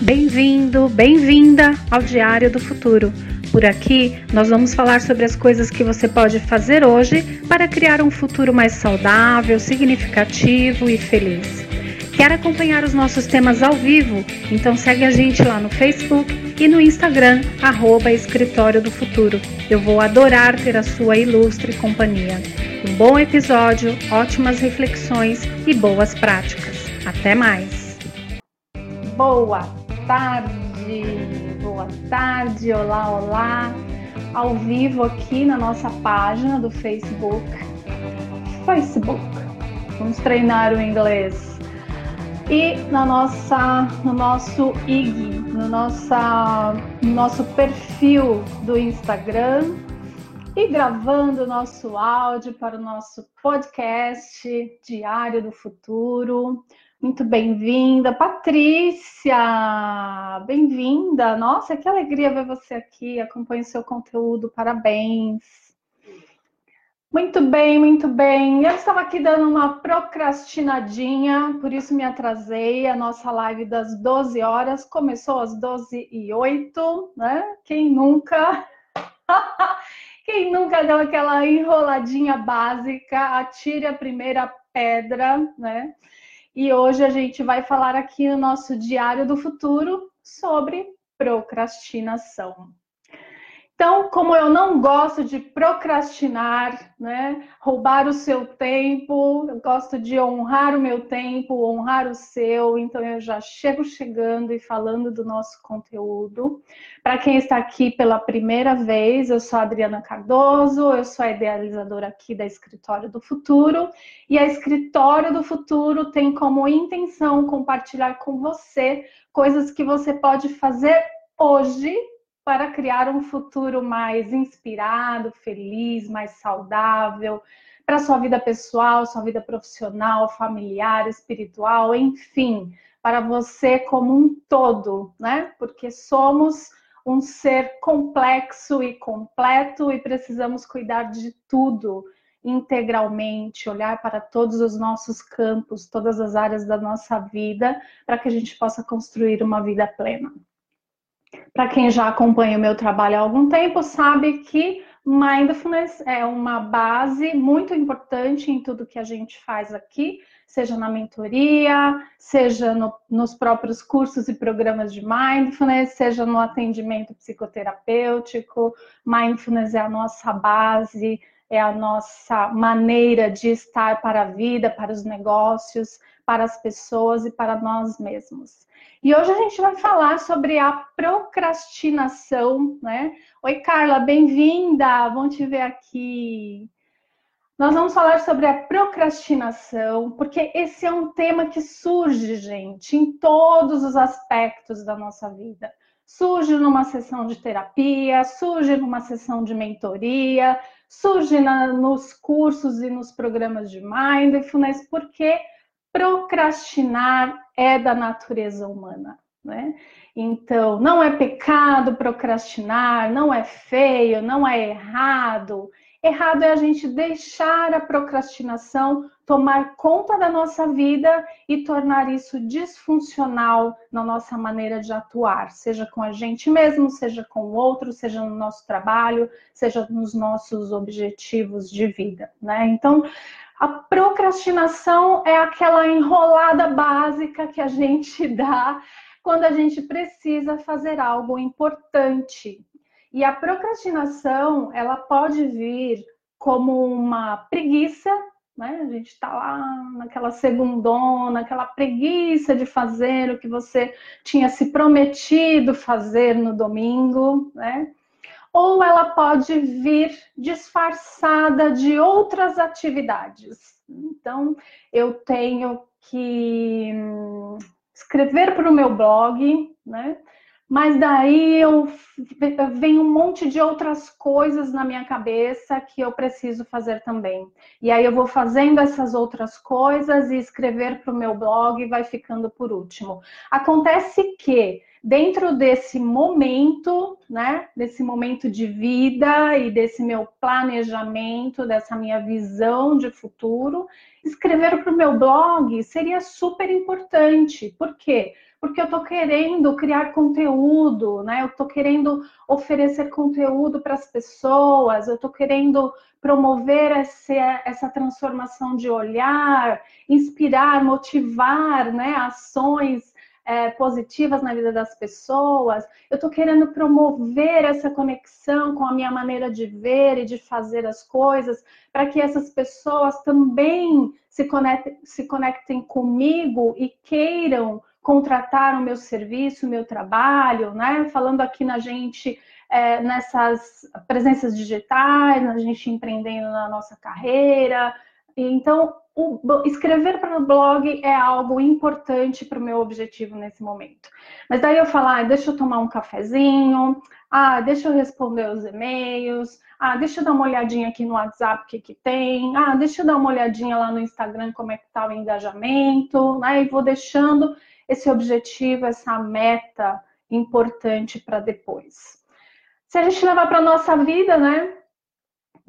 Bem-vindo, bem-vinda ao Diário do Futuro. Por aqui, nós vamos falar sobre as coisas que você pode fazer hoje para criar um futuro mais saudável, significativo e feliz. Quer acompanhar os nossos temas ao vivo? Então segue a gente lá no Facebook e no Instagram, arroba Escritório do Futuro. Eu vou adorar ter a sua ilustre companhia. Um bom episódio, ótimas reflexões e boas práticas. Até mais! Boa tarde, boa tarde, olá, olá. Ao vivo aqui na nossa página do Facebook. Facebook. Vamos treinar o inglês. E na nossa, no nosso IG, no, nossa, no nosso perfil do Instagram e gravando o nosso áudio para o nosso podcast Diário do Futuro. Muito bem-vinda, Patrícia! Bem-vinda! Nossa, que alegria ver você aqui. Acompanhe o seu conteúdo, parabéns! Muito bem, muito bem. Eu estava aqui dando uma procrastinadinha, por isso me atrasei. A nossa live das 12 horas começou às 12 e 8, né? Quem nunca? Quem nunca deu aquela enroladinha básica, atire a primeira pedra, né? E hoje a gente vai falar aqui no nosso Diário do Futuro sobre procrastinação. Então, como eu não gosto de procrastinar, né, roubar o seu tempo, eu gosto de honrar o meu tempo, honrar o seu, então eu já chego chegando e falando do nosso conteúdo. Para quem está aqui pela primeira vez, eu sou Adriana Cardoso, eu sou a idealizadora aqui da Escritório do Futuro, e a Escritório do Futuro tem como intenção compartilhar com você coisas que você pode fazer hoje para criar um futuro mais inspirado, feliz, mais saudável, para sua vida pessoal, sua vida profissional, familiar, espiritual, enfim, para você como um todo, né? Porque somos um ser complexo e completo e precisamos cuidar de tudo integralmente, olhar para todos os nossos campos, todas as áreas da nossa vida, para que a gente possa construir uma vida plena. Para quem já acompanha o meu trabalho há algum tempo, sabe que mindfulness é uma base muito importante em tudo que a gente faz aqui, seja na mentoria, seja no, nos próprios cursos e programas de mindfulness, seja no atendimento psicoterapêutico. Mindfulness é a nossa base, é a nossa maneira de estar para a vida, para os negócios, para as pessoas e para nós mesmos. E hoje a gente vai falar sobre a procrastinação, né? Oi, Carla, bem-vinda! Bom te ver aqui. Nós vamos falar sobre a procrastinação, porque esse é um tema que surge, gente, em todos os aspectos da nossa vida. Surge numa sessão de terapia, surge numa sessão de mentoria, surge na, nos cursos e nos programas de mindfulness, porque procrastinar é da natureza humana, né? Então, não é pecado procrastinar, não é feio, não é errado. Errado é a gente deixar a procrastinação tomar conta da nossa vida e tornar isso disfuncional na nossa maneira de atuar, seja com a gente mesmo, seja com o outro, seja no nosso trabalho, seja nos nossos objetivos de vida, né? Então, a procrastinação é aquela enrolada básica que a gente dá quando a gente precisa fazer algo importante. E a procrastinação, ela pode vir como uma preguiça, né? A gente está lá naquela segundona, aquela preguiça de fazer o que você tinha se prometido fazer no domingo, né? Ou ela pode vir disfarçada de outras atividades. Então, eu tenho que hum, escrever para o meu blog, né? Mas daí eu vem um monte de outras coisas na minha cabeça que eu preciso fazer também. E aí eu vou fazendo essas outras coisas e escrever para o meu blog vai ficando por último. Acontece que dentro desse momento, né, desse momento de vida e desse meu planejamento, dessa minha visão de futuro, escrever para o meu blog seria super importante. Por quê? porque eu tô querendo criar conteúdo, né? Eu tô querendo oferecer conteúdo para as pessoas, eu tô querendo promover essa, essa transformação de olhar, inspirar, motivar, né? Ações é, positivas na vida das pessoas, eu estou querendo promover essa conexão com a minha maneira de ver e de fazer as coisas, para que essas pessoas também se conectem, se conectem comigo e queiram contratar o meu serviço, o meu trabalho, né? Falando aqui na gente é, nessas presenças digitais, na gente empreendendo na nossa carreira. Então, o, escrever para o blog é algo importante para o meu objetivo nesse momento. Mas daí eu falar, ah, deixa eu tomar um cafezinho, ah, deixa eu responder os e-mails, ah, deixa eu dar uma olhadinha aqui no WhatsApp o que, que tem, ah, deixa eu dar uma olhadinha lá no Instagram como é que está o engajamento, né? E vou deixando esse objetivo, essa meta importante para depois. Se a gente levar para a nossa vida, né?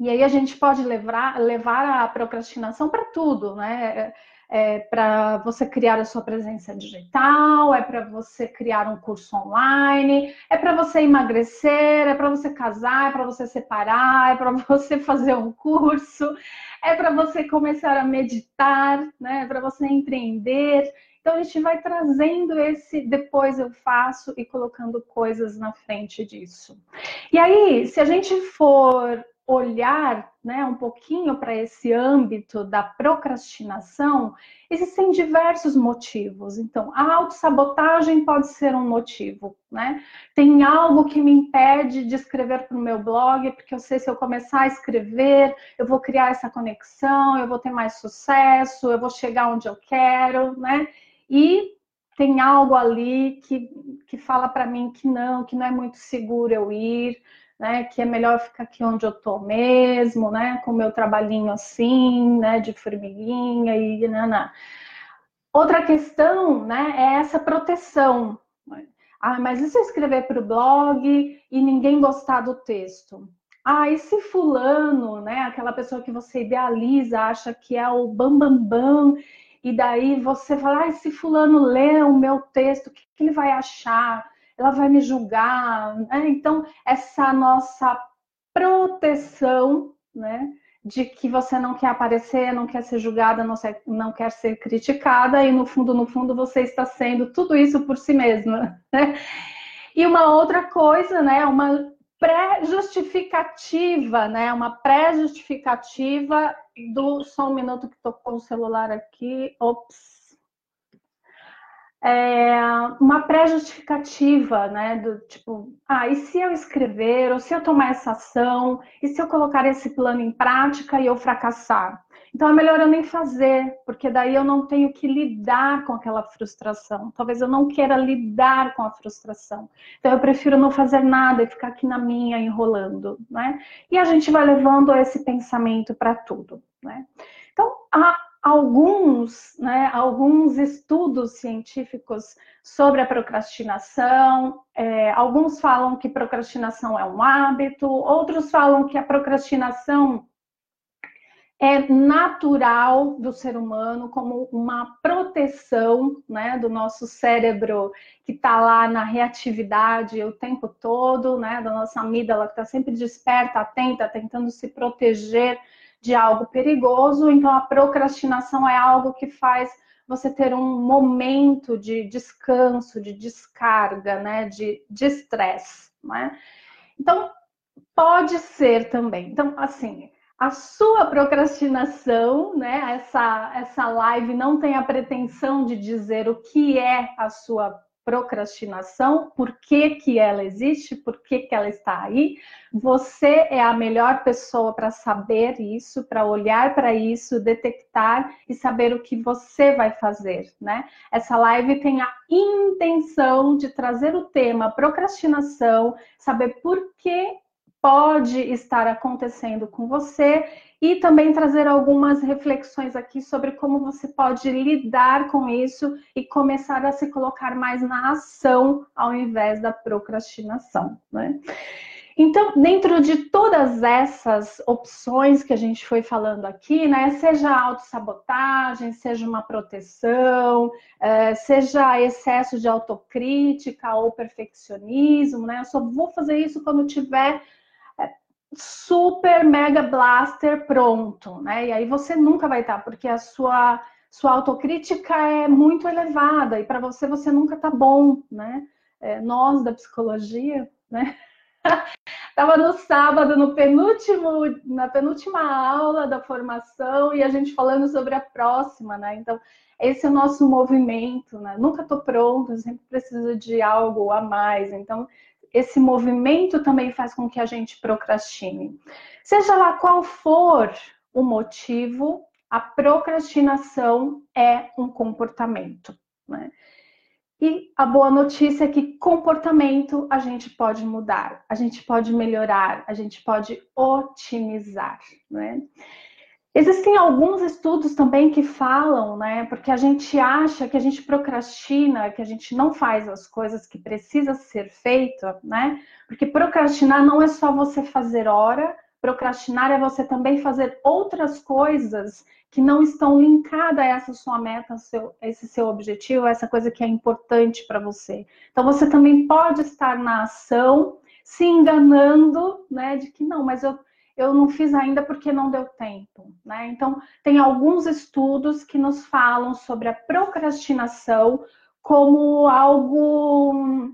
E aí a gente pode levar, levar a procrastinação para tudo, né? É, é para você criar a sua presença digital, é para você criar um curso online, é para você emagrecer, é para você casar, é para você separar, é para você fazer um curso, é para você começar a meditar, né? É para você empreender. Então a gente vai trazendo esse depois eu faço e colocando coisas na frente disso. E aí, se a gente for olhar né, um pouquinho para esse âmbito da procrastinação, existem diversos motivos. Então, a autossabotagem pode ser um motivo, né? Tem algo que me impede de escrever para o meu blog, porque eu sei se eu começar a escrever, eu vou criar essa conexão, eu vou ter mais sucesso, eu vou chegar onde eu quero, né? E tem algo ali que, que fala para mim que não, que não é muito seguro eu ir, né? Que é melhor ficar aqui onde eu tô mesmo, né? Com meu trabalhinho assim, né? De formiguinha e naná. Outra questão, né? É essa proteção. Ah, mas e se eu escrever para o blog e ninguém gostar do texto? Ah, e se fulano, né? Aquela pessoa que você idealiza, acha que é o bambambam, bam, bam, e daí você fala, ah, se fulano lê o meu texto, o que, que ele vai achar? Ela vai me julgar. Né? Então, essa nossa proteção, né? De que você não quer aparecer, não quer ser julgada, não, ser, não quer ser criticada, e no fundo, no fundo, você está sendo tudo isso por si mesma. Né? E uma outra coisa, né? Uma pré-justificativa, né? Uma pré-justificativa do. Só um minuto que tocou o celular aqui. Ops é, uma pré-justificativa, né? Do tipo, ah, e se eu escrever, ou se eu tomar essa ação, e se eu colocar esse plano em prática e eu fracassar? Então é melhor eu nem fazer, porque daí eu não tenho que lidar com aquela frustração. Talvez eu não queira lidar com a frustração. Então eu prefiro não fazer nada e ficar aqui na minha enrolando, né? E a gente vai levando esse pensamento para tudo, né? Então, a, alguns, né, alguns estudos científicos sobre a procrastinação. É, alguns falam que procrastinação é um hábito, outros falam que a procrastinação é natural do ser humano como uma proteção né, do nosso cérebro que está lá na reatividade o tempo todo, né, da nossa amígdala que está sempre desperta, atenta, tentando se proteger de algo perigoso, então a procrastinação é algo que faz você ter um momento de descanso, de descarga, né, de estresse, né? Então, pode ser também. Então, assim, a sua procrastinação, né, essa, essa live não tem a pretensão de dizer o que é a sua procrastinação, por que, que ela existe, por que, que ela está aí. Você é a melhor pessoa para saber isso, para olhar para isso, detectar e saber o que você vai fazer, né? Essa live tem a intenção de trazer o tema procrastinação, saber por que pode estar acontecendo com você e também trazer algumas reflexões aqui sobre como você pode lidar com isso e começar a se colocar mais na ação ao invés da procrastinação, né? Então, dentro de todas essas opções que a gente foi falando aqui, né, seja autossabotagem, seja uma proteção, é, seja excesso de autocrítica ou perfeccionismo, né, eu só vou fazer isso quando tiver super mega blaster pronto, né, e aí você nunca vai estar, porque a sua, sua autocrítica é muito elevada e para você, você nunca tá bom, né, é, nós da psicologia, né, Estava no sábado, no penúltimo, na penúltima aula da formação, e a gente falando sobre a próxima, né? Então, esse é o nosso movimento, né? Nunca estou pronto, sempre preciso de algo a mais. Então, esse movimento também faz com que a gente procrastine. Seja lá qual for o motivo, a procrastinação é um comportamento. Né? E a boa notícia é que comportamento a gente pode mudar, a gente pode melhorar, a gente pode otimizar, né? Existem alguns estudos também que falam, né? Porque a gente acha que a gente procrastina, que a gente não faz as coisas que precisa ser feito, né? Porque procrastinar não é só você fazer hora, procrastinar é você também fazer outras coisas que não estão linkadas a essa sua meta, seu, esse seu objetivo, essa coisa que é importante para você. Então você também pode estar na ação se enganando, né, de que não, mas eu, eu não fiz ainda porque não deu tempo, né? Então tem alguns estudos que nos falam sobre a procrastinação como algo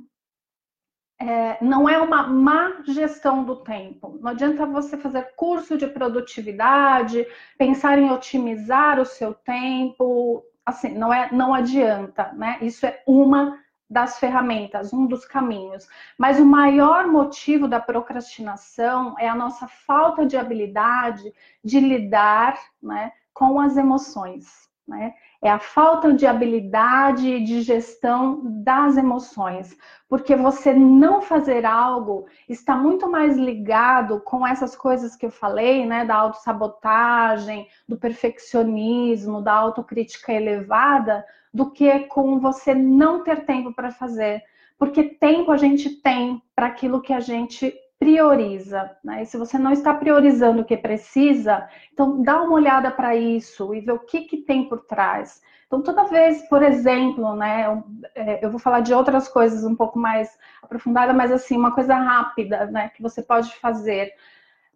é, não é uma má gestão do tempo. Não adianta você fazer curso de produtividade, pensar em otimizar o seu tempo, assim, não é, não adianta, né? Isso é uma das ferramentas, um dos caminhos. Mas o maior motivo da procrastinação é a nossa falta de habilidade de lidar, né, com as emoções, né? É a falta de habilidade de gestão das emoções, porque você não fazer algo está muito mais ligado com essas coisas que eu falei, né, da autossabotagem, do perfeccionismo, da autocrítica elevada, do que com você não ter tempo para fazer. Porque tempo a gente tem para aquilo que a gente prioriza, né? E se você não está priorizando o que precisa, então dá uma olhada para isso e vê o que, que tem por trás. Então, toda vez, por exemplo, né, eu, é, vou falar de outras coisas um pouco mais aprofundada, mas assim, uma coisa rápida, né, que você pode fazer.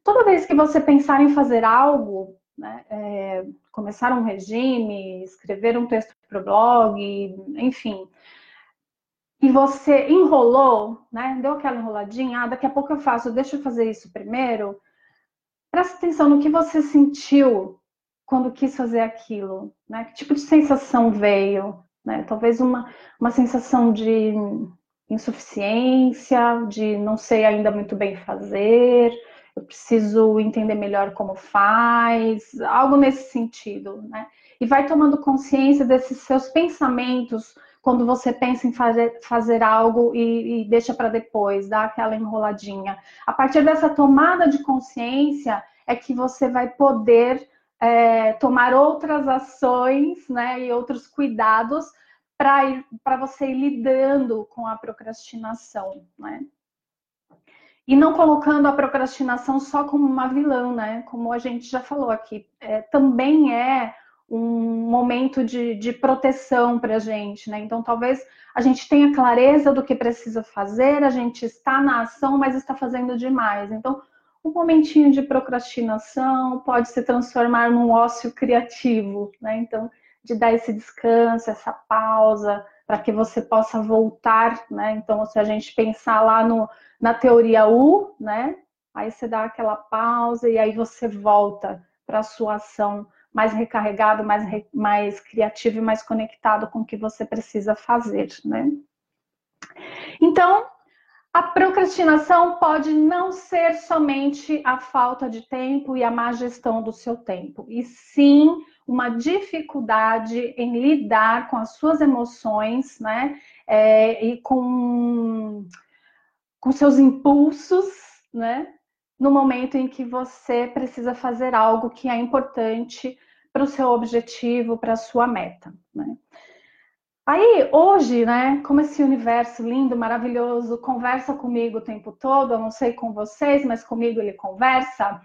Toda vez que você pensar em fazer algo, né, é, começar um regime, escrever um texto para o blog, enfim, e você enrolou, né? Deu aquela enroladinha, ah, daqui a pouco eu faço, deixa eu fazer isso primeiro. Presta atenção no que você sentiu quando quis fazer aquilo, né? Que tipo de sensação veio, né? Talvez uma, uma sensação de insuficiência, de não sei ainda muito bem fazer, eu preciso entender melhor como faz, algo nesse sentido, né? E vai tomando consciência desses seus pensamentos quando você pensa em fazer, fazer algo e, e deixa para depois, dá aquela enroladinha. A partir dessa tomada de consciência é que você vai poder é, tomar outras ações né, e outros cuidados para você ir lidando com a procrastinação. Né? E não colocando a procrastinação só como uma vilã, né? Como a gente já falou aqui, é, também é um momento de, de proteção para a gente, né? Então, talvez a gente tenha clareza do que precisa fazer, a gente está na ação, mas está fazendo demais. Então, um momentinho de procrastinação pode se transformar num ócio criativo, né? Então, de dar esse descanso, essa pausa, para que você possa voltar, né? Então, se a gente pensar lá no, na teoria U, né? Aí você dá aquela pausa e aí você volta para a sua ação mais recarregado, mais, mais criativo e mais conectado com o que você precisa fazer, né? Então, a procrastinação pode não ser somente a falta de tempo e a má gestão do seu tempo, e sim uma dificuldade em lidar com as suas emoções, né? É, e com, com seus impulsos, né? No momento em que você precisa fazer algo que é importante para o seu objetivo, para a sua meta. Né? Aí, hoje, né, como esse universo lindo, maravilhoso, conversa comigo o tempo todo, eu não sei com vocês, mas comigo ele conversa.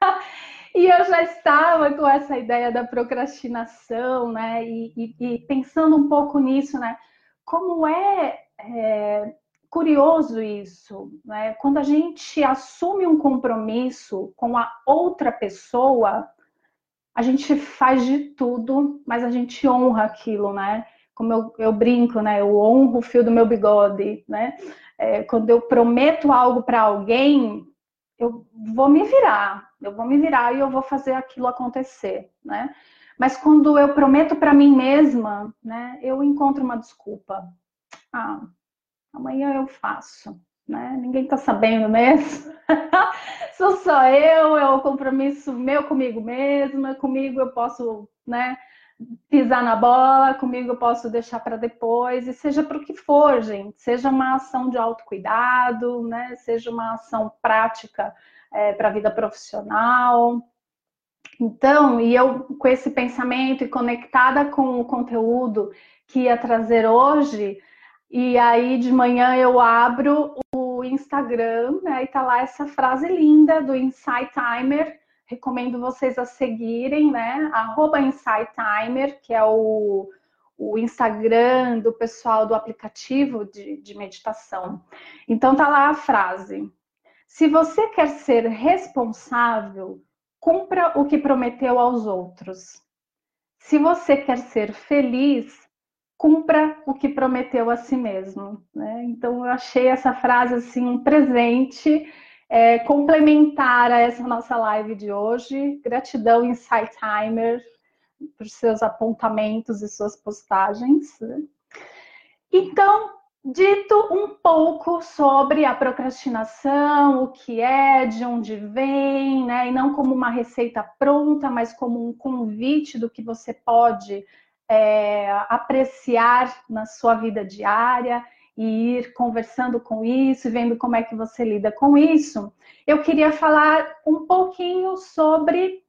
e eu já estava com essa ideia da procrastinação, né, e, e, e pensando um pouco nisso, né, como é, é curioso isso, né, quando a gente assume um compromisso com a outra pessoa, a gente faz de tudo, mas a gente honra aquilo, né? como eu, eu brinco, né? Eu honro o fio do meu bigode, né? É, quando eu prometo algo para alguém, eu vou me virar, eu vou me virar e eu vou fazer aquilo acontecer, né? Mas quando eu prometo para mim mesma, né? Eu encontro uma desculpa. Ah, amanhã eu faço, né? Ninguém tá sabendo mesmo. Sou só eu, é o compromisso meu comigo mesma, comigo eu posso, né? pisar na bola, comigo eu posso deixar para depois, e seja para o que for, gente, seja uma ação de autocuidado, né? Seja uma ação prática é, para a vida profissional. Então, e eu com esse pensamento e conectada com o conteúdo que ia trazer hoje, e aí de manhã eu abro o Instagram, né, e tá lá essa frase linda do Insight Timer, recomendo vocês a seguirem, né? Arroba Insight Timer, que é o, o Instagram do pessoal do aplicativo de, de meditação. Então tá lá a frase. Se você quer ser responsável, cumpra o que prometeu aos outros. Se você quer ser feliz, cumpra o que prometeu a si mesmo. Né? Então eu achei essa frase assim um presente é, complementar a essa nossa live de hoje. Gratidão, Insight Timer, por seus apontamentos e suas postagens. Então, dito um pouco sobre a procrastinação, o que é, de onde vem, né? E não como uma receita pronta, mas como um convite do que você pode é, apreciar na sua vida diária e ir conversando com isso, vendo como é que você lida com isso, eu queria falar um pouquinho sobre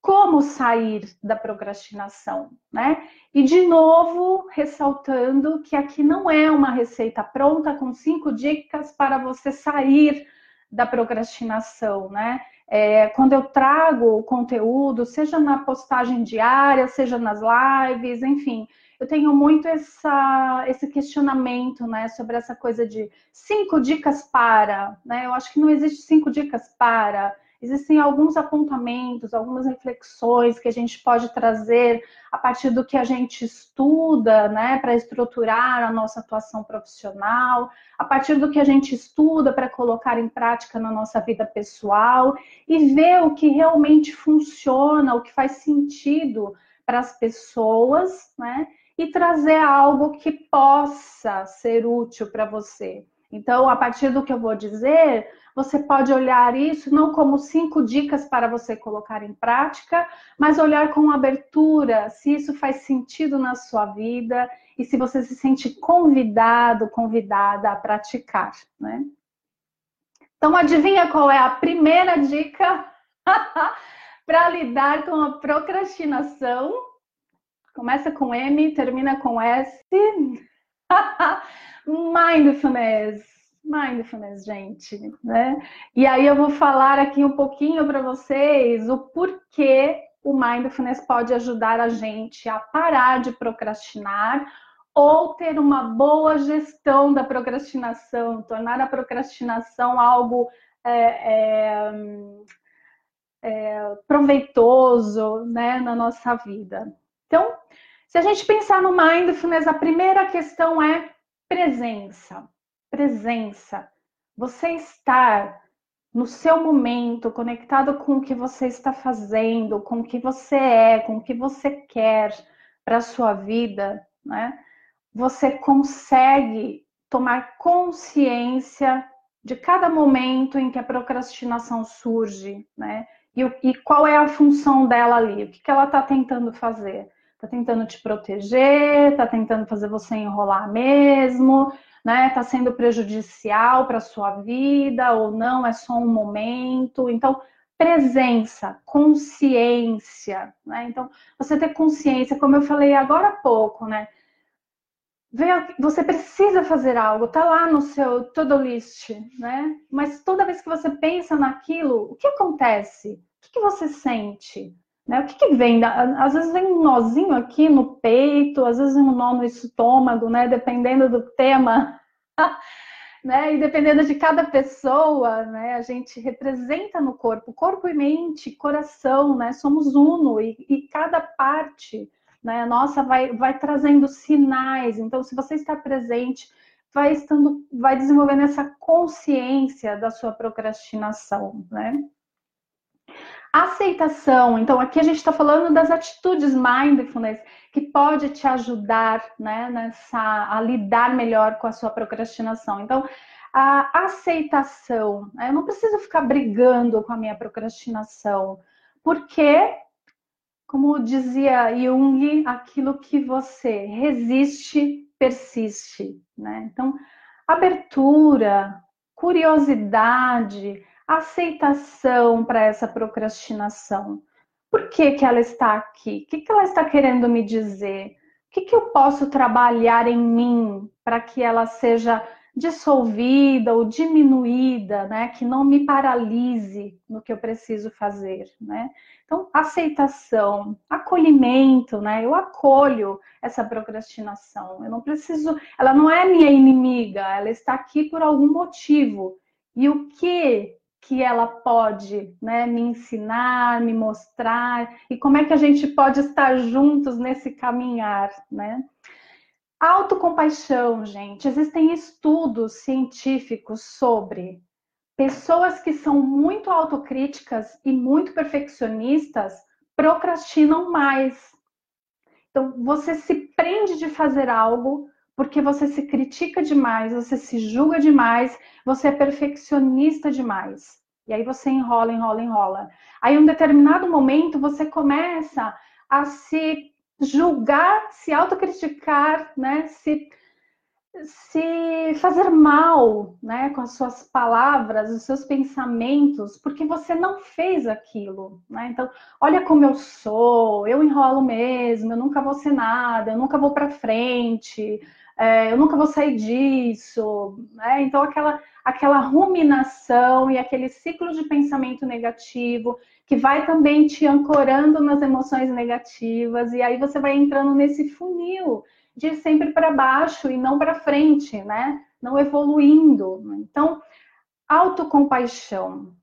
como sair da procrastinação, né? E de novo, ressaltando que aqui não é uma receita pronta com cinco dicas para você sair da procrastinação, né? É, quando eu trago o conteúdo, seja na postagem diária, seja nas lives, enfim, eu tenho muito essa, esse questionamento, né, sobre essa coisa de cinco dicas para, né? Eu acho que não existe cinco dicas para. Existem alguns apontamentos, algumas reflexões que a gente pode trazer a partir do que a gente estuda, né, para estruturar a nossa atuação profissional, a partir do que a gente estuda para colocar em prática na nossa vida pessoal e ver o que realmente funciona, o que faz sentido para as pessoas, né? e trazer algo que possa ser útil para você. Então, a partir do que eu vou dizer, você pode olhar isso não como cinco dicas para você colocar em prática, mas olhar com abertura se isso faz sentido na sua vida e se você se sente convidado, convidada a praticar, né? Então, adivinha qual é a primeira dica para lidar com a procrastinação? Começa com M, termina com S. Mindfulness. Mindfulness, gente, né? E aí eu vou falar aqui um pouquinho para vocês o porquê o mindfulness pode ajudar a gente a parar de procrastinar ou ter uma boa gestão da procrastinação, tornar a procrastinação algo é, é, é, proveitoso né, na nossa vida. Então, se a gente pensar no mindfulness, a primeira questão é presença. Presença. Você estar no seu momento, conectado com o que você está fazendo, com o que você é, com o que você quer para a sua vida, né? Você consegue tomar consciência de cada momento em que a procrastinação surge, né? E, e qual é a função dela ali? O que, que ela está tentando fazer? Tá tentando te proteger, tá tentando fazer você enrolar mesmo, né? Tá sendo prejudicial para sua vida ou não, é só um momento. Então, presença, consciência, né? Então, você ter consciência, como eu falei agora há pouco, né? você precisa fazer algo, tá lá no seu to-do list, né? Mas toda vez que você pensa naquilo, o que acontece? O que, que você sente? Né? O que, que vem? Às vezes vem um nozinho aqui no peito, às vezes um nó no estômago, né? Dependendo do tema. né? E dependendo de cada pessoa, né? A gente representa no corpo, corpo e mente, coração, né? Somos uno e, e cada parte né? Nossa, vai, vai trazendo sinais. Então, se você está presente, vai estando, vai desenvolvendo essa consciência da sua procrastinação, né? Aceitação. Então, aqui a gente está falando das atitudes mindfulness que pode te ajudar, né, nessa a lidar melhor com a sua procrastinação. Então, a aceitação. Né? Eu não preciso ficar brigando com a minha procrastinação, porque como dizia Jung, aquilo que você resiste, persiste, né? Então, abertura, curiosidade, aceitação para essa procrastinação. Por que, que ela está aqui? O que, que ela está querendo me dizer? O que, que eu posso trabalhar em mim para que ela seja dissolvida ou diminuída, né, que não me paralise no que eu preciso fazer, né? Então, aceitação, acolhimento, né? Eu acolho essa procrastinação. Eu não preciso, ela não é minha inimiga, ela está aqui por algum motivo. E o que que ela pode, né, me ensinar, me mostrar e como é que a gente pode estar juntos nesse caminhar, né? Autocompaixão, gente. Existem estudos científicos sobre pessoas que são muito autocríticas e muito perfeccionistas procrastinam mais. Então, você se prende de fazer algo porque você se critica demais, você se julga demais, você é perfeccionista demais. E aí você enrola, enrola, enrola. Aí, em um determinado momento, você começa a se julgar, se autocriticar, né? Se, se fazer mal, né? Com as suas palavras, os seus pensamentos, porque você não fez aquilo, né? Então, olha como eu sou, eu enrolo mesmo, eu nunca vou ser nada, eu nunca vou para frente, é, eu nunca vou sair disso, né? Então, aquela aquela ruminação e aquele ciclo de pensamento negativo que vai também te ancorando nas emoções negativas e aí você vai entrando nesse funil de sempre para baixo e não para frente, né? Não evoluindo. Então, autocompaixão,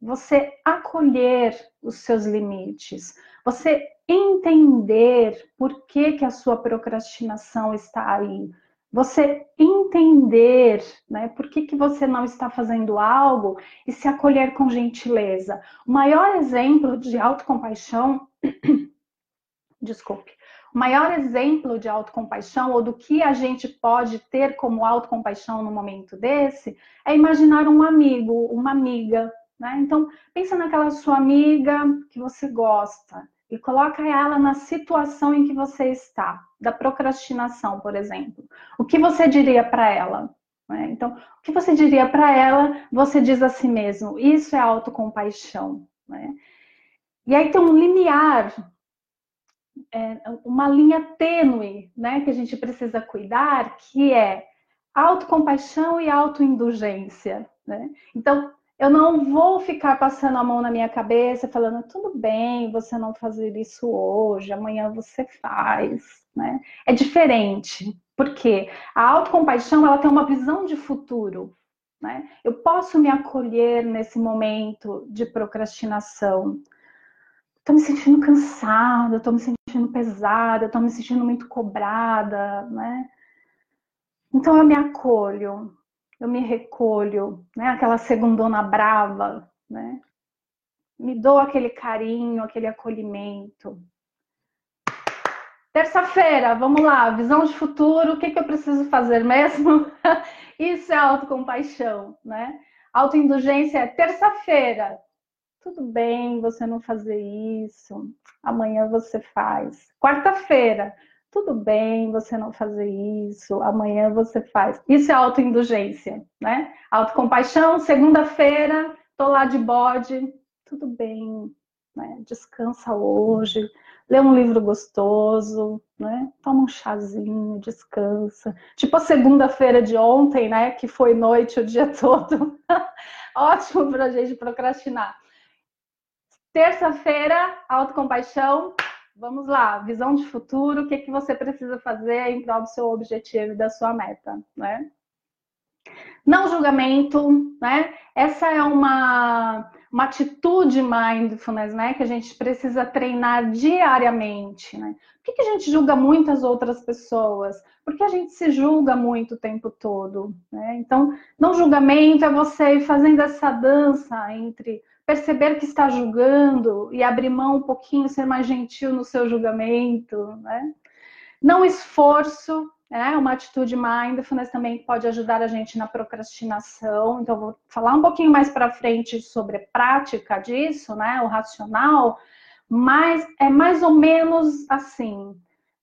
você acolher os seus limites, você entender por que, que a sua procrastinação está aí, você entender né, por que, que você não está fazendo algo e se acolher com gentileza. O maior exemplo de autocompaixão, desculpe, o maior exemplo de autocompaixão ou do que a gente pode ter como autocompaixão no momento desse é imaginar um amigo, uma amiga. Né? Então, pensa naquela sua amiga que você gosta e coloca ela na situação em que você está, da procrastinação, por exemplo. O que você diria para ela? Né? Então, o que você diria para ela? Você diz a si mesmo: isso é autocompaixão. Né? E aí tem um limiar, é, uma linha tênue, né, que a gente precisa cuidar, que é autocompaixão e autoindulgência. Né? Então, eu não vou ficar passando a mão na minha cabeça falando tudo bem, você não fazer isso hoje, amanhã você faz, né? É diferente, porque a autocompaixão ela tem uma visão de futuro, né? Eu posso me acolher nesse momento de procrastinação. Estou me sentindo cansada, estou me sentindo pesada, estou me sentindo muito cobrada, né? Então eu me acolho, eu me recolho, né? Aquela segundona brava, né? Me dou aquele carinho, aquele acolhimento. Terça-feira, vamos lá, visão de futuro, o que, que eu preciso fazer mesmo? Isso é autocompaixão, né? Autoindulgência é terça-feira. Tudo bem você não fazer isso, amanhã você faz. Quarta-feira, tudo bem você não fazer isso, amanhã você faz. Isso é autoindulgência, né? Autocompaixão, segunda-feira, tô lá de bode, tudo bem, né? Descansa hoje, lê um livro gostoso, né? Toma um chazinho, descansa. Tipo a segunda-feira de ontem, né? Que foi noite o dia todo. Ótimo para a gente procrastinar. Terça-feira, autocompaixão. Vamos lá, visão de futuro. O que, que você precisa fazer em prol do seu objetivo e da sua meta, né? Não julgamento, né? Essa é uma, uma atitude mindfulness, né? Que a gente precisa treinar diariamente, né? Por que, que a gente julga muitas outras pessoas? Porque a gente se julga muito o tempo todo, né? Então, não julgamento é você ir fazendo essa dança entre perceber que está julgando e abrir mão um pouquinho, ser mais gentil no seu julgamento, né? Não esforço, né? Uma atitude mindfulness também pode ajudar a gente na procrastinação. Então, vou falar um pouquinho mais para frente sobre a prática disso, né? O racional, mas é mais ou menos assim.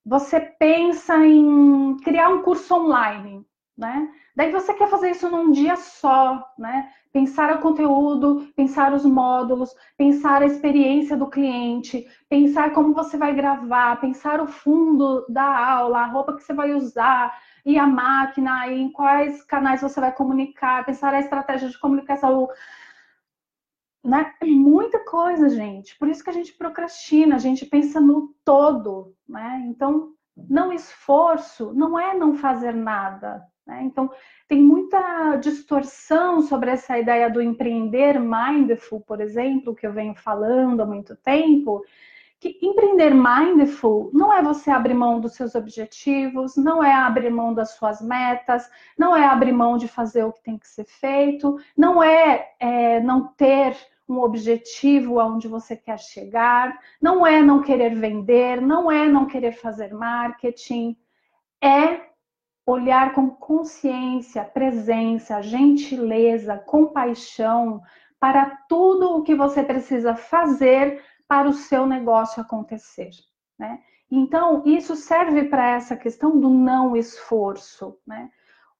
Você pensa em criar um curso online, né? Daí você quer fazer isso num dia só, né? Pensar o conteúdo, pensar os módulos, pensar a experiência do cliente, pensar como você vai gravar, pensar o fundo da aula, a roupa que você vai usar, e a máquina, e em quais canais você vai comunicar, pensar a estratégia de comunicação. Né? Muita coisa, gente. Por isso que a gente procrastina, a gente pensa no todo, né? Então, não esforço não é não fazer nada, né? Então, tem muita distorção sobre essa ideia do empreender mindful, por exemplo, que eu venho falando há muito tempo, que empreender mindful não é você abrir mão dos seus objetivos, não é abrir mão das suas metas, não é abrir mão de fazer o que tem que ser feito, não é, é não ter um objetivo aonde você quer chegar, não é não querer vender, não é não querer fazer marketing, é olhar com consciência, presença, gentileza, compaixão para tudo o que você precisa fazer para o seu negócio acontecer, né? Então, isso serve para essa questão do não esforço, né?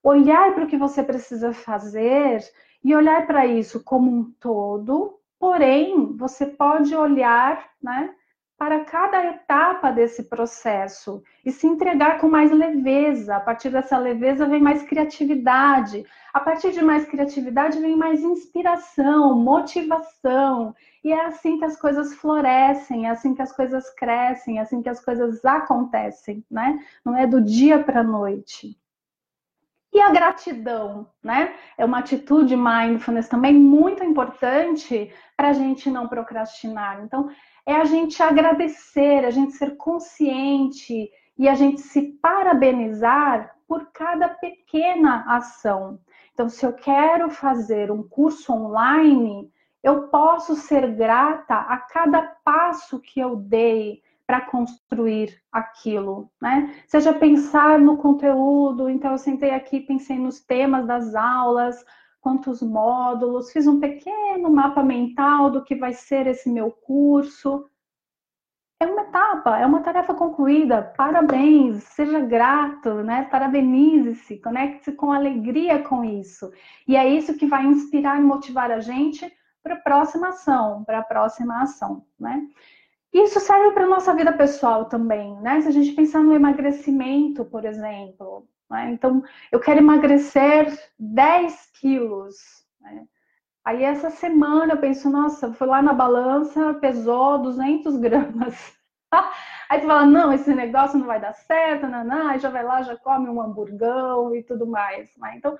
Olhar para o que você precisa fazer e olhar para isso como um todo, porém, você pode olhar, né, para cada etapa desse processo e se entregar com mais leveza. A partir dessa leveza vem mais criatividade. A partir de mais criatividade vem mais inspiração, motivação. E é assim que as coisas florescem, é assim que as coisas crescem, é assim que as coisas acontecem, né? Não é do dia para a noite. E a gratidão, né? É uma atitude mindfulness também muito importante para a gente não procrastinar. Então, é a gente agradecer, a gente ser consciente e a gente se parabenizar por cada pequena ação. Então, se eu quero fazer um curso online, eu posso ser grata a cada passo que eu dei para construir aquilo, né? Seja pensar no conteúdo, então eu sentei aqui, pensei nos temas das aulas, quantos módulos, fiz um pequeno mapa mental do que vai ser esse meu curso. É uma etapa, é uma tarefa concluída. Parabéns, seja grato, né? Parabenize-se, conecte-se com alegria com isso. E é isso que vai inspirar e motivar a gente para a próxima ação, para a próxima ação, né? Isso serve para a nossa vida pessoal também, né? Se a gente pensar no emagrecimento, por exemplo, né? Então, eu quero emagrecer 10 quilos. Né? Aí, essa semana, eu penso, nossa, fui lá na balança, pesou 200 gramas. Aí tu fala, não, esse negócio não vai dar certo, aí já vai lá, já come um hamburgão e tudo mais. Né? Então,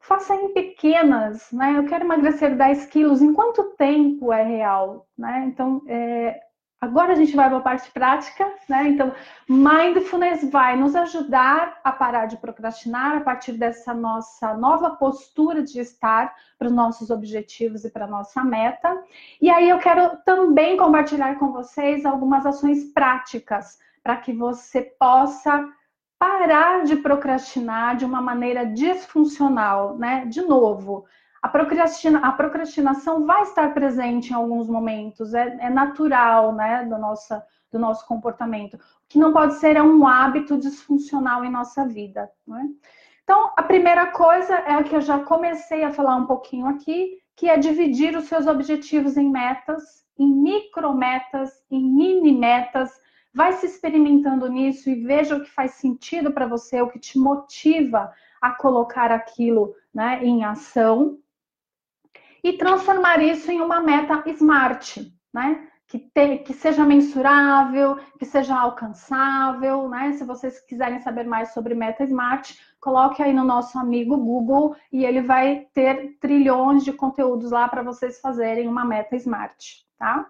faça em pequenas, né? Eu quero emagrecer 10 quilos, em quanto tempo é real, né? Então, é, Agora a gente vai para a parte prática, né? Então, mindfulness vai nos ajudar a parar de procrastinar a partir dessa nossa nova postura de estar para os nossos objetivos e para a nossa meta. E aí eu quero também compartilhar com vocês algumas ações práticas para que você possa parar de procrastinar de uma maneira disfuncional, né? De novo, a, procrastina, a procrastinação vai estar presente em alguns momentos, é, é natural, né, do, nossa, do nosso comportamento. O que não pode ser é um hábito disfuncional em nossa vida, né? Então, a primeira coisa é a que eu já comecei a falar um pouquinho aqui, que é dividir os seus objetivos em metas em micrometas, em mini metas, vai se experimentando nisso e veja o que faz sentido para você, o que te motiva a colocar aquilo né, em ação e transformar isso em uma meta smart, né? Que, te, que seja mensurável, que seja alcançável, né? Se vocês quiserem saber mais sobre meta smart, coloque aí no nosso amigo Google e ele vai ter trilhões de conteúdos lá para vocês fazerem uma meta smart, tá?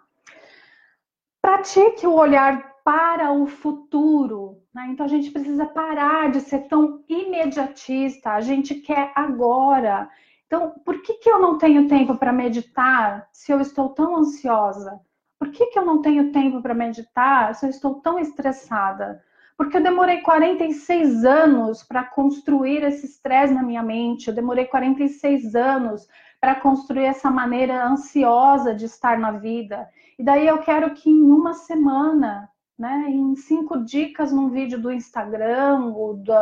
Pratique o olhar para o futuro, né? Então a gente precisa parar de ser tão imediatista, a gente quer agora. Então, por que, que eu não tenho tempo para meditar se eu estou tão ansiosa? Por que, que eu não tenho tempo para meditar se eu estou tão estressada? Porque eu demorei 46 anos para construir esse estresse na minha mente, eu demorei 46 anos para construir essa maneira ansiosa de estar na vida. E daí eu quero que em uma semana, né, em cinco dicas num vídeo do Instagram ou do,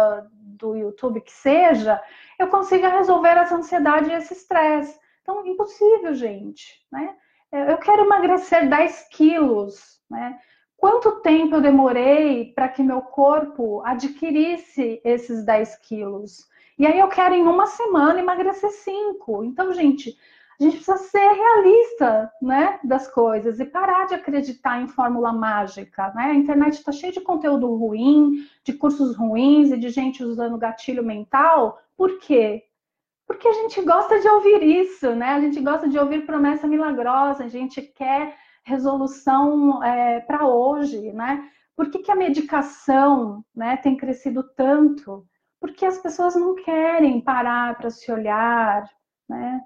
do YouTube que seja, eu consiga resolver essa ansiedade e esse estresse. Então, impossível, gente, né? Eu quero emagrecer 10 quilos, né? Quanto tempo eu demorei para que meu corpo adquirisse esses 10 quilos? E aí eu quero em uma semana emagrecer 5. Então, gente, a gente precisa ser realista, né, das coisas e parar de acreditar em fórmula mágica, né? A internet está cheia de conteúdo ruim, de cursos ruins e de gente usando gatilho mental. Por quê? Porque a gente gosta de ouvir isso, né? A gente gosta de ouvir promessa milagrosa, a gente quer resolução é, para hoje, né? Por que, que a medicação né, tem crescido tanto? Porque as pessoas não querem parar para se olhar, né?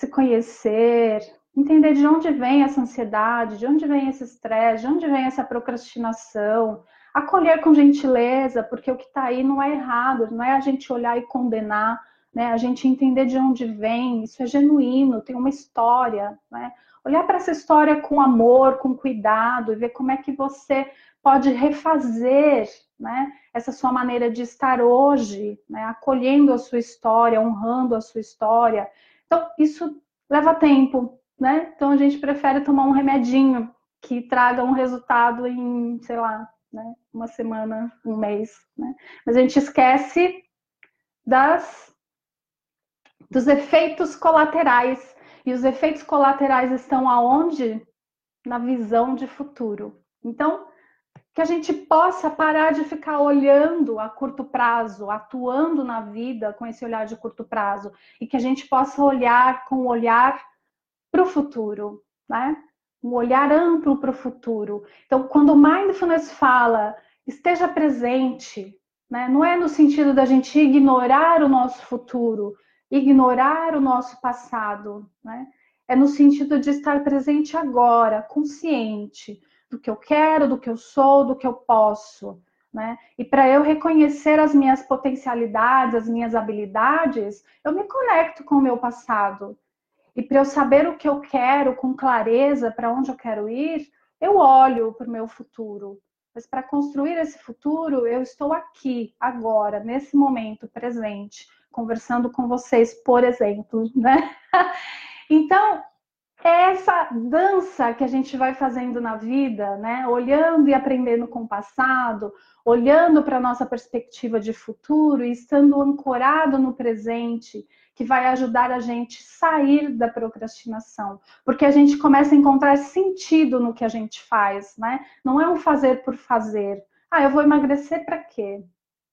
Se conhecer, entender de onde vem essa ansiedade, de onde vem esse estresse, de onde vem essa procrastinação, acolher com gentileza, porque o que está aí não é errado, não é a gente olhar e condenar, né? A gente entender de onde vem, isso é genuíno, tem uma história, né? Olhar para essa história com amor, com cuidado e ver como é que você pode refazer, né? Essa sua maneira de estar hoje, né? Acolhendo a sua história, honrando a sua história então, isso leva tempo, né? Então, a gente prefere tomar um remedinho que traga um resultado em, sei lá, né? uma semana, um mês, né? Mas a gente esquece das dos efeitos colaterais. E os efeitos colaterais estão aonde? Na visão de futuro. Então, que a gente possa parar de ficar olhando a curto prazo, atuando na vida com esse olhar de curto prazo, e que a gente possa olhar com um olhar para o futuro, né? Um olhar amplo para o futuro. Então, quando o mindfulness fala esteja presente, né? Não é no sentido da gente ignorar o nosso futuro, ignorar o nosso passado, né? É no sentido de estar presente agora, consciente, do que eu quero, do que eu sou, do que eu posso. Né? E para eu reconhecer as minhas potencialidades, as minhas habilidades, eu me conecto com o meu passado. E para eu saber o que eu quero com clareza, para onde eu quero ir, eu olho para o meu futuro. Mas para construir esse futuro, eu estou aqui, agora, nesse momento presente, conversando com vocês, por exemplo, né? Então, é essa dança que a gente vai fazendo na vida, né? Olhando e aprendendo com o passado, olhando para a nossa perspectiva de futuro e estando ancorado no presente, que vai ajudar a gente sair da procrastinação, porque a gente começa a encontrar sentido no que a gente faz, né? Não é um fazer por fazer. Ah, eu vou emagrecer para quê?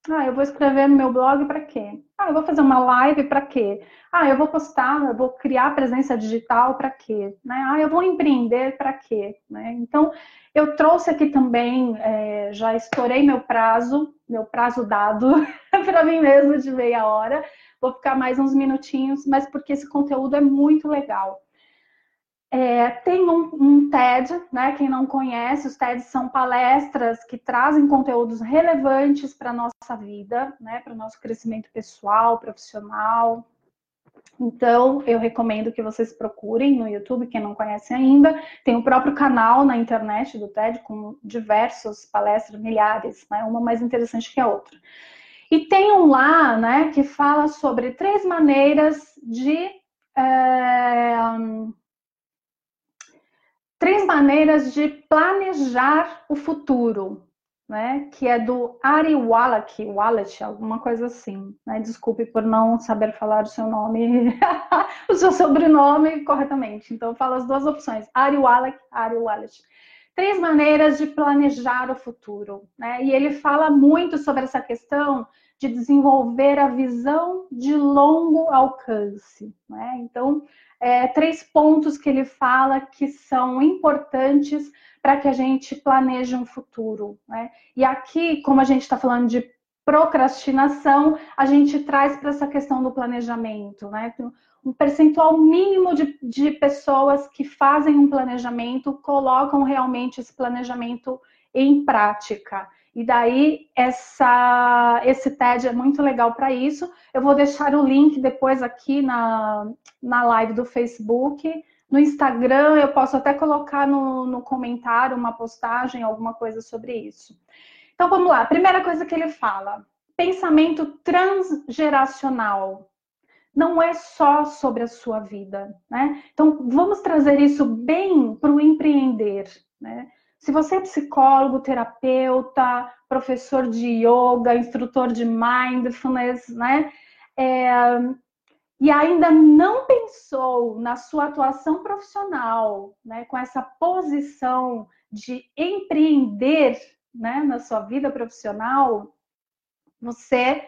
Ah, eu vou escrever no meu blog para quê? Ah, eu vou fazer uma live para quê? Ah, eu vou postar, eu vou criar presença digital para quê? Né? Ah, eu vou empreender para quê? Né? Então, eu trouxe aqui também, é, já estourei meu prazo, meu prazo dado para mim mesmo de meia hora. Vou ficar mais uns minutinhos, mas porque esse conteúdo é muito legal. É, tem um, um, TED, né? Quem não conhece, os TEDs são palestras que trazem conteúdos relevantes para a nossa vida, né? Para o nosso crescimento pessoal, profissional. Então, eu recomendo que vocês procurem no YouTube, quem não conhece ainda. Tem o próprio canal na internet do TED com diversas palestras, milhares, né? Uma mais interessante que a outra. E tem um lá, né, que fala sobre três maneiras de. É Três maneiras de planejar o futuro né, que é do Ari Wallach, Wallach, alguma coisa assim. Né? Desculpe por não saber falar o seu nome, o seu sobrenome corretamente. Então, eu falo as duas opções: Ari Wallach, Ari Wallach. Três maneiras de planejar o futuro. Né? E ele fala muito sobre essa questão de desenvolver a visão de longo alcance. Né? Então, é, três pontos que ele fala que são importantes para que a gente planeje um futuro. Né? E aqui, como a gente está falando de procrastinação, a gente traz para essa questão do planejamento. Né? Um percentual mínimo de, de pessoas que fazem um planejamento colocam realmente esse planejamento em prática. E daí essa, esse TED é muito legal para isso. Eu vou deixar o link depois aqui na, na live do Facebook no Instagram, eu posso até colocar no, no comentário uma postagem, alguma coisa sobre isso. Então vamos lá. Primeira coisa que ele fala: pensamento transgeracional. Não é só sobre a sua vida, né? Então vamos trazer isso bem para o empreender, né? Se você é psicólogo, terapeuta, professor de yoga, instrutor de mindfulness, né? É, e ainda não pensou na sua atuação profissional, né, com essa posição de empreender né, na sua vida profissional, você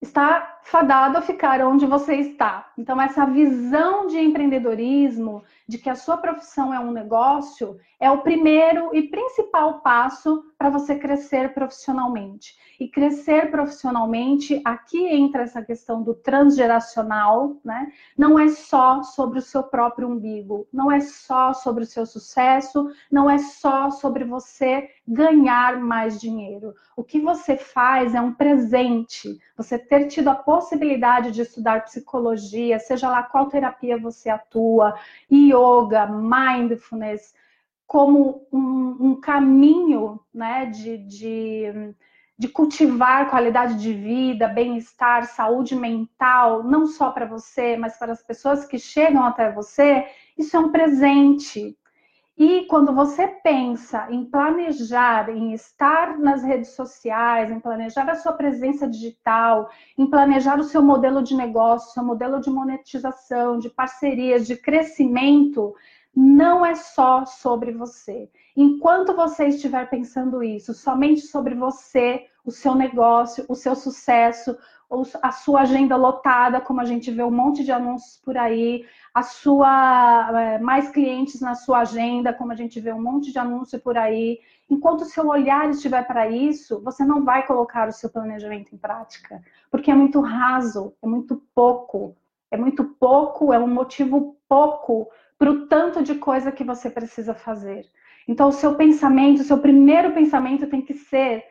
está fadado a ficar onde você está. Então, essa visão de empreendedorismo, de que a sua profissão é um negócio, é o primeiro e principal passo para você crescer profissionalmente. E crescer profissionalmente, aqui entra essa questão do transgeracional, né? Não é só sobre o seu próprio umbigo, não é só sobre o seu sucesso, não é só sobre você ganhar mais dinheiro. O que você faz é um presente. Você ter tido a possibilidade de estudar psicologia, seja lá qual terapia você atua, yoga, mindfulness, como um, um caminho né, de, de, de cultivar qualidade de vida, bem-estar, saúde mental, não só para você, mas para as pessoas que chegam até você, isso é um presente. E quando você pensa em planejar, em estar nas redes sociais, em planejar a sua presença digital, em planejar o seu modelo de negócio, seu modelo de monetização, de parcerias, de crescimento, não é só sobre você. Enquanto você estiver pensando isso, somente sobre você, o seu negócio, o seu sucesso, a sua agenda lotada, como a gente vê um monte de anúncios por aí, a sua é, mais clientes na sua agenda, como a gente vê um monte de anúncio por aí. Enquanto o seu olhar estiver para isso, você não vai colocar o seu planejamento em prática, porque é muito raso, é muito pouco, é muito pouco, é um motivo pouco para o tanto de coisa que você precisa fazer. Então, o seu pensamento, o seu primeiro pensamento tem que ser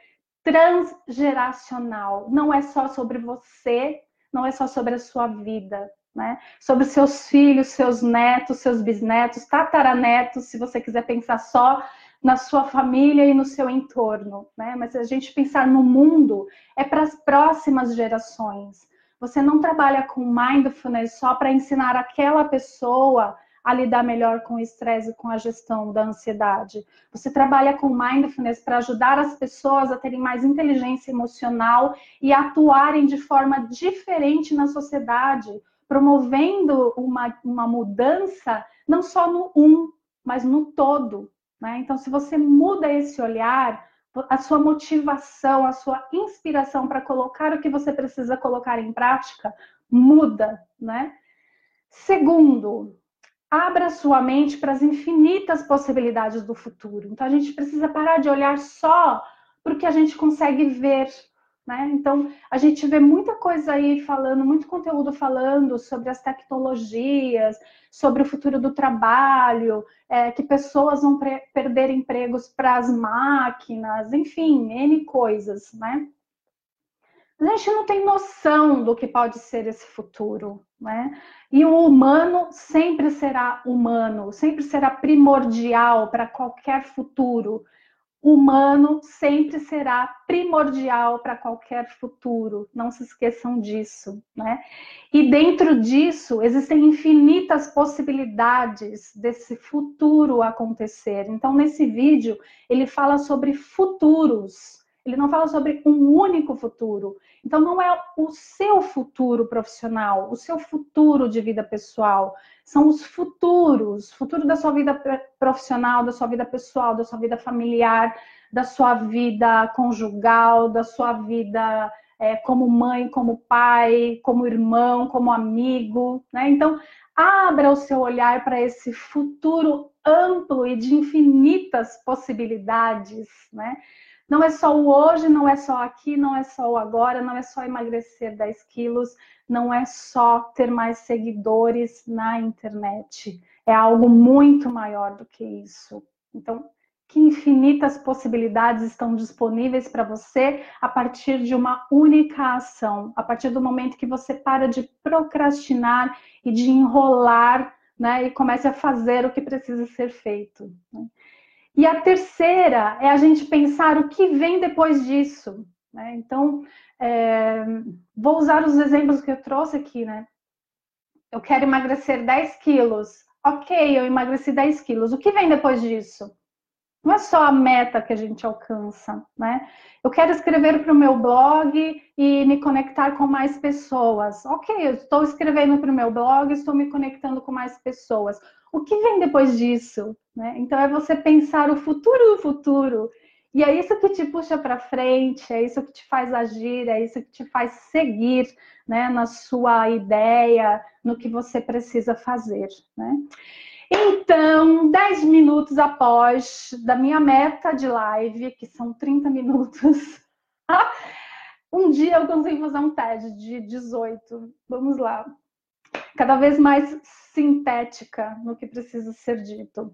transgeracional. Não é só sobre você, não é só sobre a sua vida, né? Sobre seus filhos, seus netos, seus bisnetos, tataranetos, se você quiser pensar só na sua família e no seu entorno, né? Mas se a gente pensar no mundo, é para as próximas gerações. Você não trabalha com mindfulness só para ensinar aquela pessoa a lidar melhor com o estresse e com a gestão da ansiedade. Você trabalha com mindfulness para ajudar as pessoas a terem mais inteligência emocional e atuarem de forma diferente na sociedade, promovendo uma, uma mudança não só no um, mas no todo. Né? Então, se você muda esse olhar, a sua motivação, a sua inspiração para colocar o que você precisa colocar em prática muda, né? Segundo, abra sua mente para as infinitas possibilidades do futuro. Então a gente precisa parar de olhar só para o que a gente consegue ver. Né? Então, a gente vê muita coisa aí falando, muito conteúdo falando sobre as tecnologias, sobre o futuro do trabalho, é, que pessoas vão perder empregos para as máquinas, enfim, N coisas, né? A gente não tem noção do que pode ser esse futuro, né? E o humano sempre será humano, sempre será primordial para qualquer futuro. humano sempre será primordial para qualquer futuro. Não se esqueçam disso, né? E dentro disso existem infinitas possibilidades desse futuro acontecer. Então, nesse vídeo, ele fala sobre futuros. Ele não fala sobre um único futuro. Então, não é o seu futuro profissional, o seu futuro de vida pessoal. São os futuros, futuro da sua vida profissional, da sua vida pessoal, da sua vida familiar, da sua vida conjugal, da sua vida é, como mãe, como pai, como irmão, como amigo. Né? Então, abra o seu olhar para esse futuro amplo e de infinitas possibilidades, né? Não é só o hoje, não é só aqui, não é só o agora, não é só emagrecer 10 quilos, não é só ter mais seguidores na internet. É algo muito maior do que isso. Então, que infinitas possibilidades estão disponíveis para você a partir de uma única ação, a partir do momento que você para de procrastinar e de enrolar, né, e comece a fazer o que precisa ser feito. Né? E a terceira é a gente pensar o que vem depois disso. Né? Então, é, vou usar os exemplos que eu trouxe aqui, né? Eu quero emagrecer 10 quilos. Ok, eu emagreci 10 quilos. O que vem depois disso? Não é só a meta que a gente alcança, né? Eu quero escrever para o meu blog e me conectar com mais pessoas. Ok, eu estou escrevendo para o meu blog, estou me conectando com mais pessoas. O que vem depois disso? Né? Então é você pensar o futuro do futuro. E é isso que te puxa para frente, é isso que te faz agir, é isso que te faz seguir né, na sua ideia, no que você precisa fazer. Né? Então, 10 minutos após da minha meta de live, que são 30 minutos, um dia eu consigo fazer um TED de 18. Vamos lá. Cada vez mais sintética no que precisa ser dito.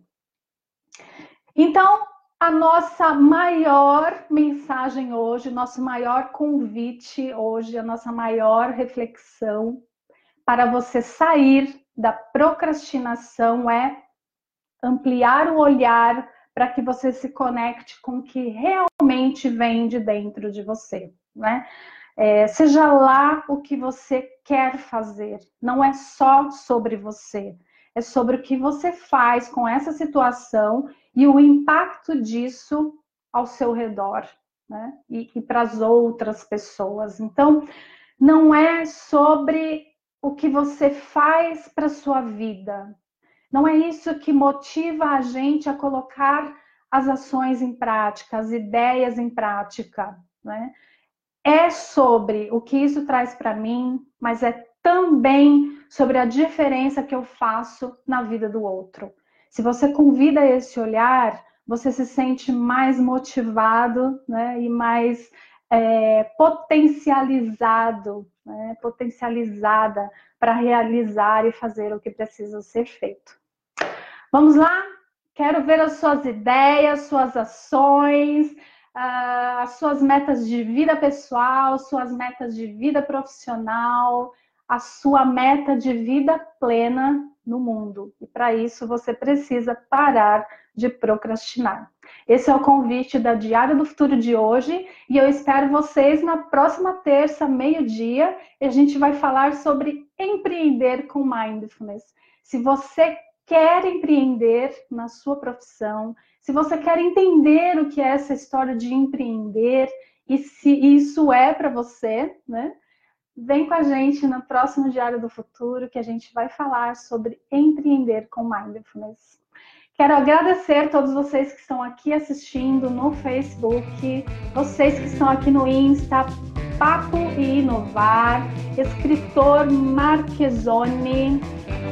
Então, a nossa maior mensagem hoje, nosso maior convite hoje, a nossa maior reflexão para você sair da procrastinação é ampliar o olhar para que você se conecte com o que realmente vem de dentro de você, né? É, seja lá o que você quer fazer, não é só sobre você, é sobre o que você faz com essa situação e o impacto disso ao seu redor, né? E, e para as outras pessoas. Então, não é sobre o que você faz para sua vida. Não é isso que motiva a gente a colocar as ações em prática, as ideias em prática, né? É sobre o que isso traz para mim, mas é também sobre a diferença que eu faço na vida do outro. Se você convida esse olhar, você se sente mais motivado né, e mais é, potencializado, né, potencializada para realizar e fazer o que precisa ser feito. Vamos lá? Quero ver as suas ideias, suas ações, uh, as suas metas de vida pessoal, suas metas de vida profissional, a sua meta de vida plena no mundo. E para isso você precisa parar de procrastinar. Esse é o convite da Diário do Futuro de hoje e eu espero vocês na próxima terça, meio-dia, e a gente vai falar sobre empreender com mindfulness. Se você quer empreender na sua profissão, se você quer entender o que é essa história de empreender e se isso é para você, né? Vem com a gente no próximo Diário do Futuro que a gente vai falar sobre empreender com mindfulness. Quero agradecer todos vocês que estão aqui assistindo no Facebook, vocês que estão aqui no Insta, Papo e Inovar, escritor Marquezone,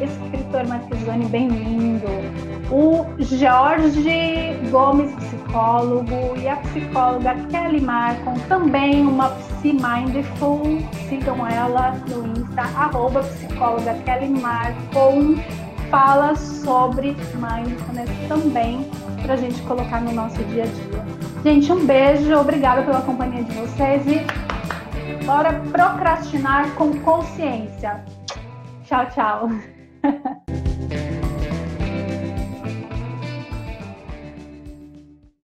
escritor Marquezone, bem-vindo. O Jorge Gomes, psicólogo, e a psicóloga Kelly Marcon, também uma Psi Mindful, sigam ela no Insta, arroba psicóloga Kelly Marcon fala sobre mindfulness também para a gente colocar no nosso dia a dia. Gente, um beijo, obrigada pela companhia de vocês e bora procrastinar com consciência. Tchau, tchau.